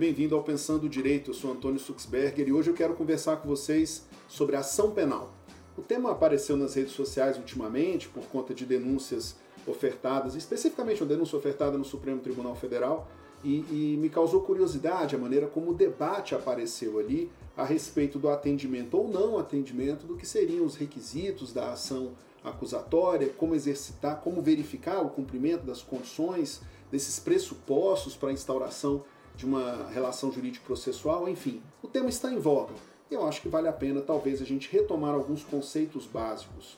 bem-vindo ao Pensando Direito. Eu sou Antônio Suxberger e hoje eu quero conversar com vocês sobre ação penal. O tema apareceu nas redes sociais ultimamente por conta de denúncias ofertadas, especificamente uma denúncia ofertada no Supremo Tribunal Federal, e, e, me causou curiosidade a maneira como o debate apareceu ali a respeito do atendimento ou não atendimento do que seriam os requisitos da ação acusatória, como exercitar, como verificar o cumprimento das condições, desses pressupostos para a instauração de uma relação jurídico-processual, enfim, o tema está em voga. Eu acho que vale a pena talvez a gente retomar alguns conceitos básicos.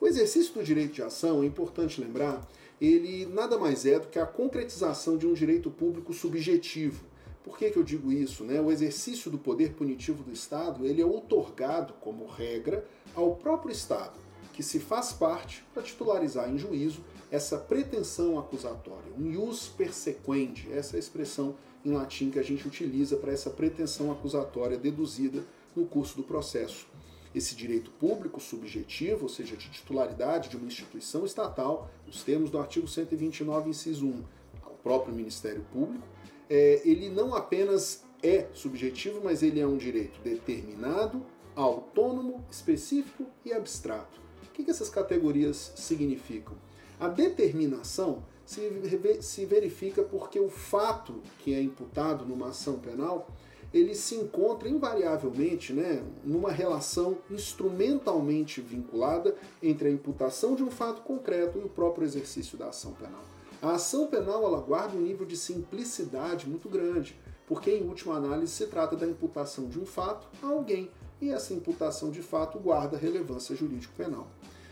O exercício do direito de ação, é importante lembrar, ele nada mais é do que a concretização de um direito público subjetivo. Por que, que eu digo isso? Né? O exercício do poder punitivo do Estado ele é outorgado, como regra, ao próprio Estado, que se faz parte para titularizar em juízo essa pretensão acusatória, um ius persequendi, essa é a expressão em latim que a gente utiliza para essa pretensão acusatória deduzida no curso do processo. Esse direito público subjetivo, ou seja, de titularidade de uma instituição estatal, nos termos do artigo 129, inciso 1, ao próprio Ministério Público, é, ele não apenas é subjetivo, mas ele é um direito determinado, autônomo, específico e abstrato. O que, que essas categorias significam? A determinação se verifica porque o fato que é imputado numa ação penal ele se encontra invariavelmente né, numa relação instrumentalmente vinculada entre a imputação de um fato concreto e o próprio exercício da ação penal. A ação penal ela guarda um nível de simplicidade muito grande, porque em última análise se trata da imputação de um fato a alguém, e essa imputação de fato guarda relevância jurídico-penal.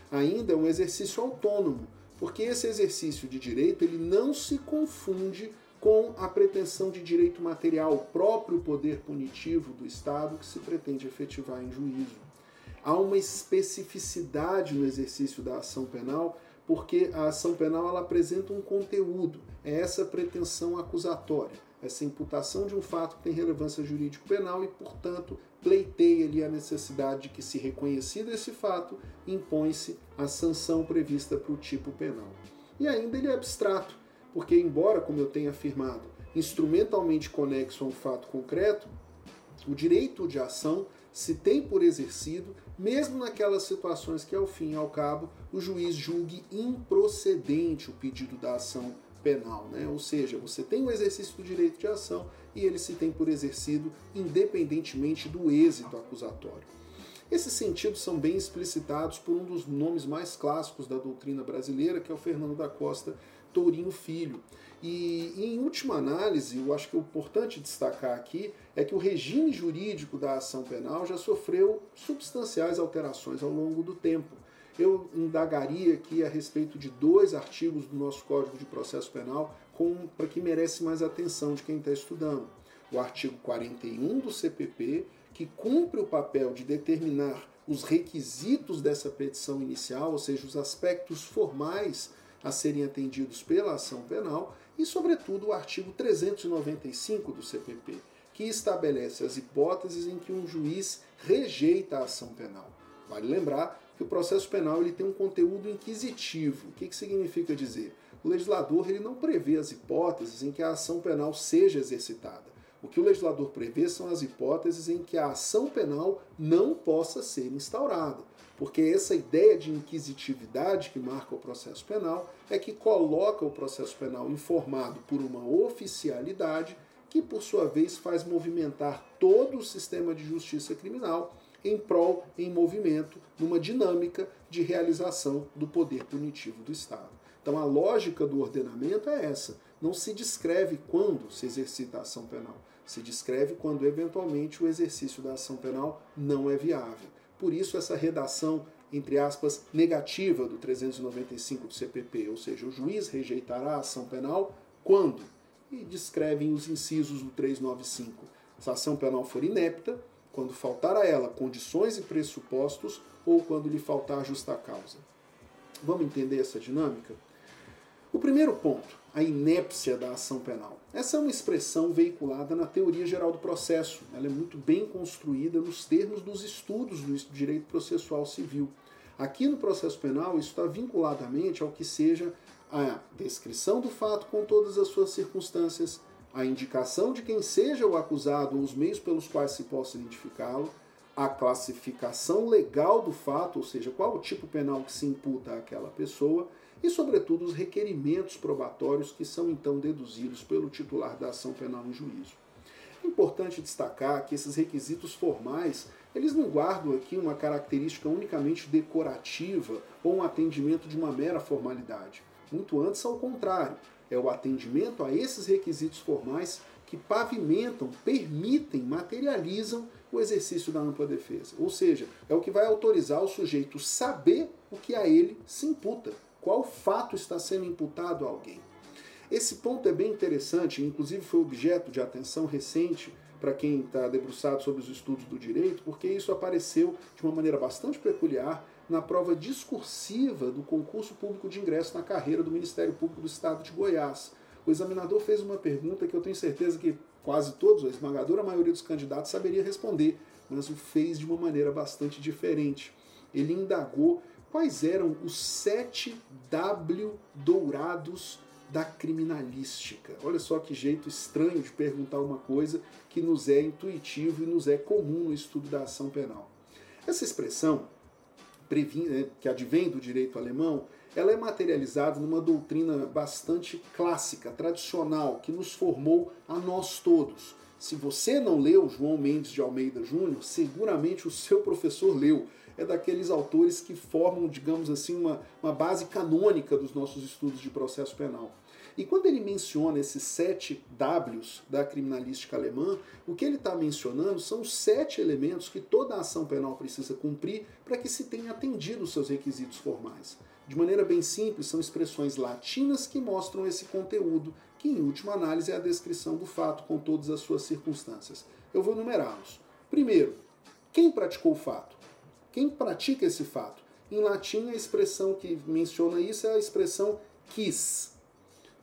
Ainda é um exercício autônomo, porque esse exercício de direito ele não se confunde com a pretensão de direito material, o próprio poder punitivo do Estado que se pretende efetivar em juízo. Há uma especificidade no exercício da ação penal, porque a ação penal ela apresenta um conteúdo, é essa pretensão acusatória, essa imputação de um fato que tem relevância jurídico-penal e, portanto, pleiteia ali a necessidade de que, se reconhecido esse fato, impõe-se a sanção prevista para o tipo penal. E ainda ele é abstrato, porque, embora, como eu tenha afirmado, instrumentalmente conexo a um fato concreto, o direito de ação se tem por exercido, mesmo naquelas situações que, ao fim e ao cabo, o juiz julgue improcedente o pedido da ação penal. Né? Ou seja, você tem o exercício do direito de ação e ele se tem por exercido independentemente do êxito acusatório. Esses sentidos são bem explicitados por um dos nomes mais clássicos da doutrina brasileira, que é o Fernando da Costa Tourinho Filho. E, em última análise, eu acho que o importante destacar aqui é que o regime jurídico da ação penal já sofreu substanciais alterações ao longo do tempo. Eu indagaria aqui a respeito de dois artigos do nosso Código de Processo Penal para que merece mais atenção de quem está estudando. O artigo 41 do CPP, que cumpre o papel de determinar os requisitos dessa petição inicial, ou seja, os aspectos formais a serem atendidos pela ação penal, e, sobretudo, o artigo 395 do CPP, que estabelece as hipóteses em que um juiz rejeita a ação penal. Vale lembrar que o processo penal ele tem um conteúdo inquisitivo. O que, que significa dizer? O legislador ele não prevê as hipóteses em que a ação penal seja exercitada. O que o legislador prevê são as hipóteses em que a ação penal não possa ser instaurada. Porque essa ideia de inquisitividade que marca o processo penal é que coloca o processo penal informado por uma oficialidade que, por sua vez, faz movimentar todo o sistema de justiça criminal em prol, em movimento, numa dinâmica de realização do poder punitivo do Estado. Então a lógica do ordenamento é essa. Não se descreve quando se exercita a ação penal. Se descreve quando, eventualmente, o exercício da ação penal não é viável. Por isso, essa redação, entre aspas, negativa do 395 do CPP, ou seja, o juiz rejeitará a ação penal quando? E descrevem os incisos do 395. Se a ação penal for inepta, quando faltar a ela condições e pressupostos ou quando lhe faltar justa causa. Vamos entender essa dinâmica? O primeiro ponto, a inépcia da ação penal. Essa é uma expressão veiculada na teoria geral do processo. Ela é muito bem construída nos termos dos estudos do direito processual civil. Aqui no processo penal, isso está vinculadamente ao que seja a descrição do fato com todas as suas circunstâncias, a indicação de quem seja o acusado ou os meios pelos quais se possa identificá-lo, a classificação legal do fato, ou seja, qual o tipo penal que se imputa àquela pessoa, e, sobretudo, os requerimentos probatórios que são então deduzidos pelo titular da ação penal em juízo. É importante destacar que esses requisitos formais, eles não guardam aqui uma característica unicamente decorativa ou um atendimento de uma mera formalidade. Muito antes, ao contrário, é o atendimento a esses requisitos formais que pavimentam, permitem, materializam o exercício da ampla defesa. Ou seja, é o que vai autorizar o sujeito saber o que a ele se imputa, qual fato está sendo imputado a alguém. Esse ponto é bem interessante, inclusive foi objeto de atenção recente para quem está debruçado sobre os estudos do direito, porque isso apareceu de uma maneira bastante peculiar na prova discursiva do concurso público de ingresso na carreira do Ministério Público do Estado de Goiás. O examinador fez uma pergunta que eu tenho certeza que quase todos, a esmagadora maioria dos candidatos saberia responder, mas o fez de uma maneira bastante diferente. Ele indagou quais eram os sete W dourados da criminalística. Olha só que jeito estranho de perguntar uma coisa que nos é intuitivo e nos é comum no estudo da ação penal. Essa expressão, né, que advém do direito alemão, ela é materializada numa doutrina bastante clássica, tradicional, que nos formou a nós todos. Se você não leu João Mendes de Almeida Júnior, seguramente o seu professor leu é daqueles autores que formam, digamos assim, uma, uma base canônica dos nossos estudos de processo penal. E quando ele menciona esses sete Ws da criminalística alemã, o que ele está mencionando são os sete elementos que toda ação penal precisa cumprir para que se tenha atendido os seus requisitos formais. De maneira bem simples, são expressões latinas que mostram esse conteúdo, que em última análise é a descrição do fato com todas as suas circunstâncias. Eu vou numerá-los. Primeiro, quem praticou o fato? Quem pratica esse fato? Em latim, a expressão que menciona isso é a expressão quis.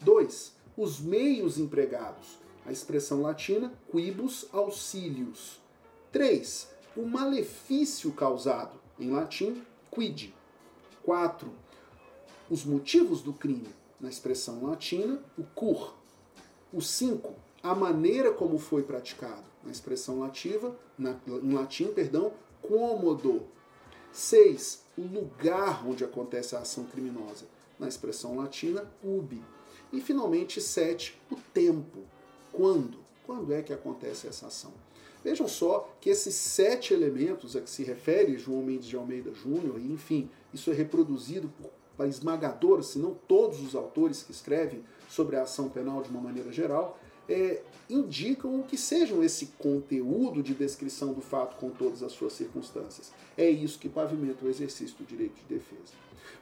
2. Os meios empregados. A expressão latina quibus auxilius. 3. O malefício causado. Em latim, quid. 4. Os motivos do crime. Na expressão latina, o cur. O 5. A maneira como foi praticado. Na expressão lativa, na, em latim, perdão, cômodo. 6. O lugar onde acontece a ação criminosa, na expressão latina, ubi. E finalmente, 7. O tempo. Quando? Quando é que acontece essa ação? Vejam só que esses sete elementos a que se refere João Mendes de Almeida Júnior, e enfim, isso é reproduzido por esmagadora, se não todos os autores que escrevem sobre a ação penal de uma maneira geral, é, indicam o que sejam esse conteúdo de descrição do fato com todas as suas circunstâncias. É isso que pavimenta o exercício do direito de defesa.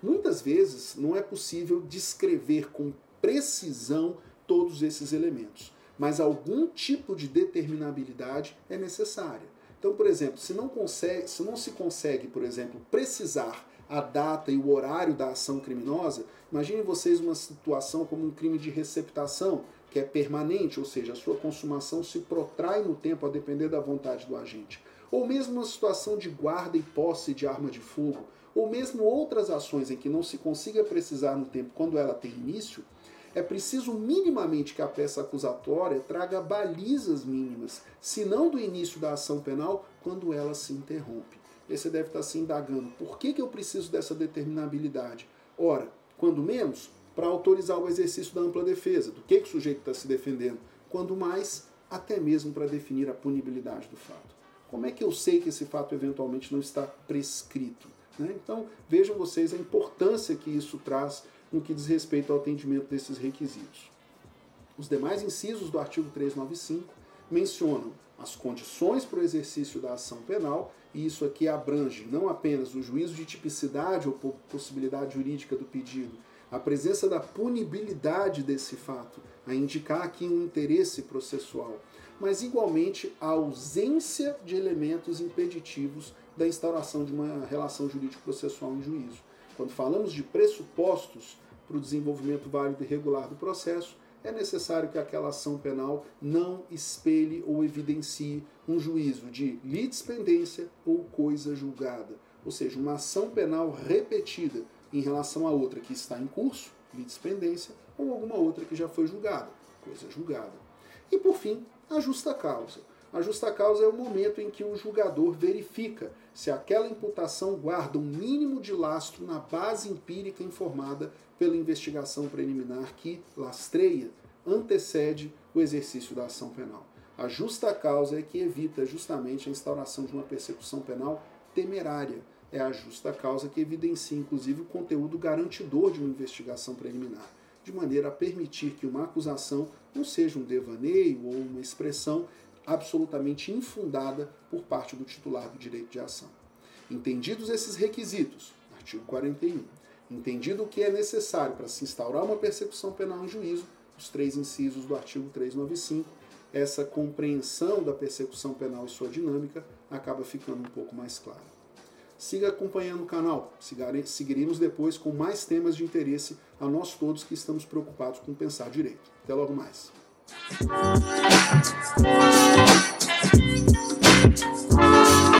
Muitas vezes não é possível descrever com precisão todos esses elementos, mas algum tipo de determinabilidade é necessária. Então, por exemplo, se não, consegue, se não se consegue, por exemplo, precisar a data e o horário da ação criminosa, imagine vocês uma situação como um crime de receptação, que é permanente, ou seja, a sua consumação se protrai no tempo a depender da vontade do agente. Ou mesmo uma situação de guarda e posse de arma de fogo, ou mesmo outras ações em que não se consiga precisar no tempo quando ela tem início, é preciso minimamente que a peça acusatória traga balizas mínimas, se não do início da ação penal, quando ela se interrompe. E você deve estar se indagando, por que, que eu preciso dessa determinabilidade? Ora, quando menos, para autorizar o exercício da ampla defesa, do que, que o sujeito está se defendendo, quando mais, até mesmo para definir a punibilidade do fato. Como é que eu sei que esse fato eventualmente não está prescrito? Né? Então vejam vocês a importância que isso traz no que diz respeito ao atendimento desses requisitos. Os demais incisos do artigo 395 mencionam as condições para o exercício da ação penal, e isso aqui abrange não apenas o juízo de tipicidade ou possibilidade jurídica do pedido, a presença da punibilidade desse fato, a indicar aqui um interesse processual, mas igualmente a ausência de elementos impeditivos da instauração de uma relação jurídico-processual em juízo. Quando falamos de pressupostos para o desenvolvimento válido e regular do processo, é necessário que aquela ação penal não espelhe ou evidencie um juízo de litispendência ou coisa julgada, ou seja, uma ação penal repetida em relação a outra que está em curso, litispendência, ou alguma outra que já foi julgada, coisa julgada. E por fim, a justa causa. A justa causa é o momento em que o julgador verifica se aquela imputação guarda um mínimo de lastro na base empírica informada pela investigação preliminar que lastreia, antecede o exercício da ação penal. A justa causa é que evita justamente a instauração de uma persecução penal temerária. É a justa causa que evidencia, inclusive, o conteúdo garantidor de uma investigação preliminar, de maneira a permitir que uma acusação não seja um devaneio ou uma expressão absolutamente infundada por parte do titular do direito de ação. Entendidos esses requisitos, artigo 41, entendido o que é necessário para se instaurar uma persecução penal em juízo, os três incisos do artigo 395, essa compreensão da persecução penal e sua dinâmica acaba ficando um pouco mais clara. Siga acompanhando o canal, seguiremos depois com mais temas de interesse a nós todos que estamos preocupados com pensar direito. Até logo mais. Thank you.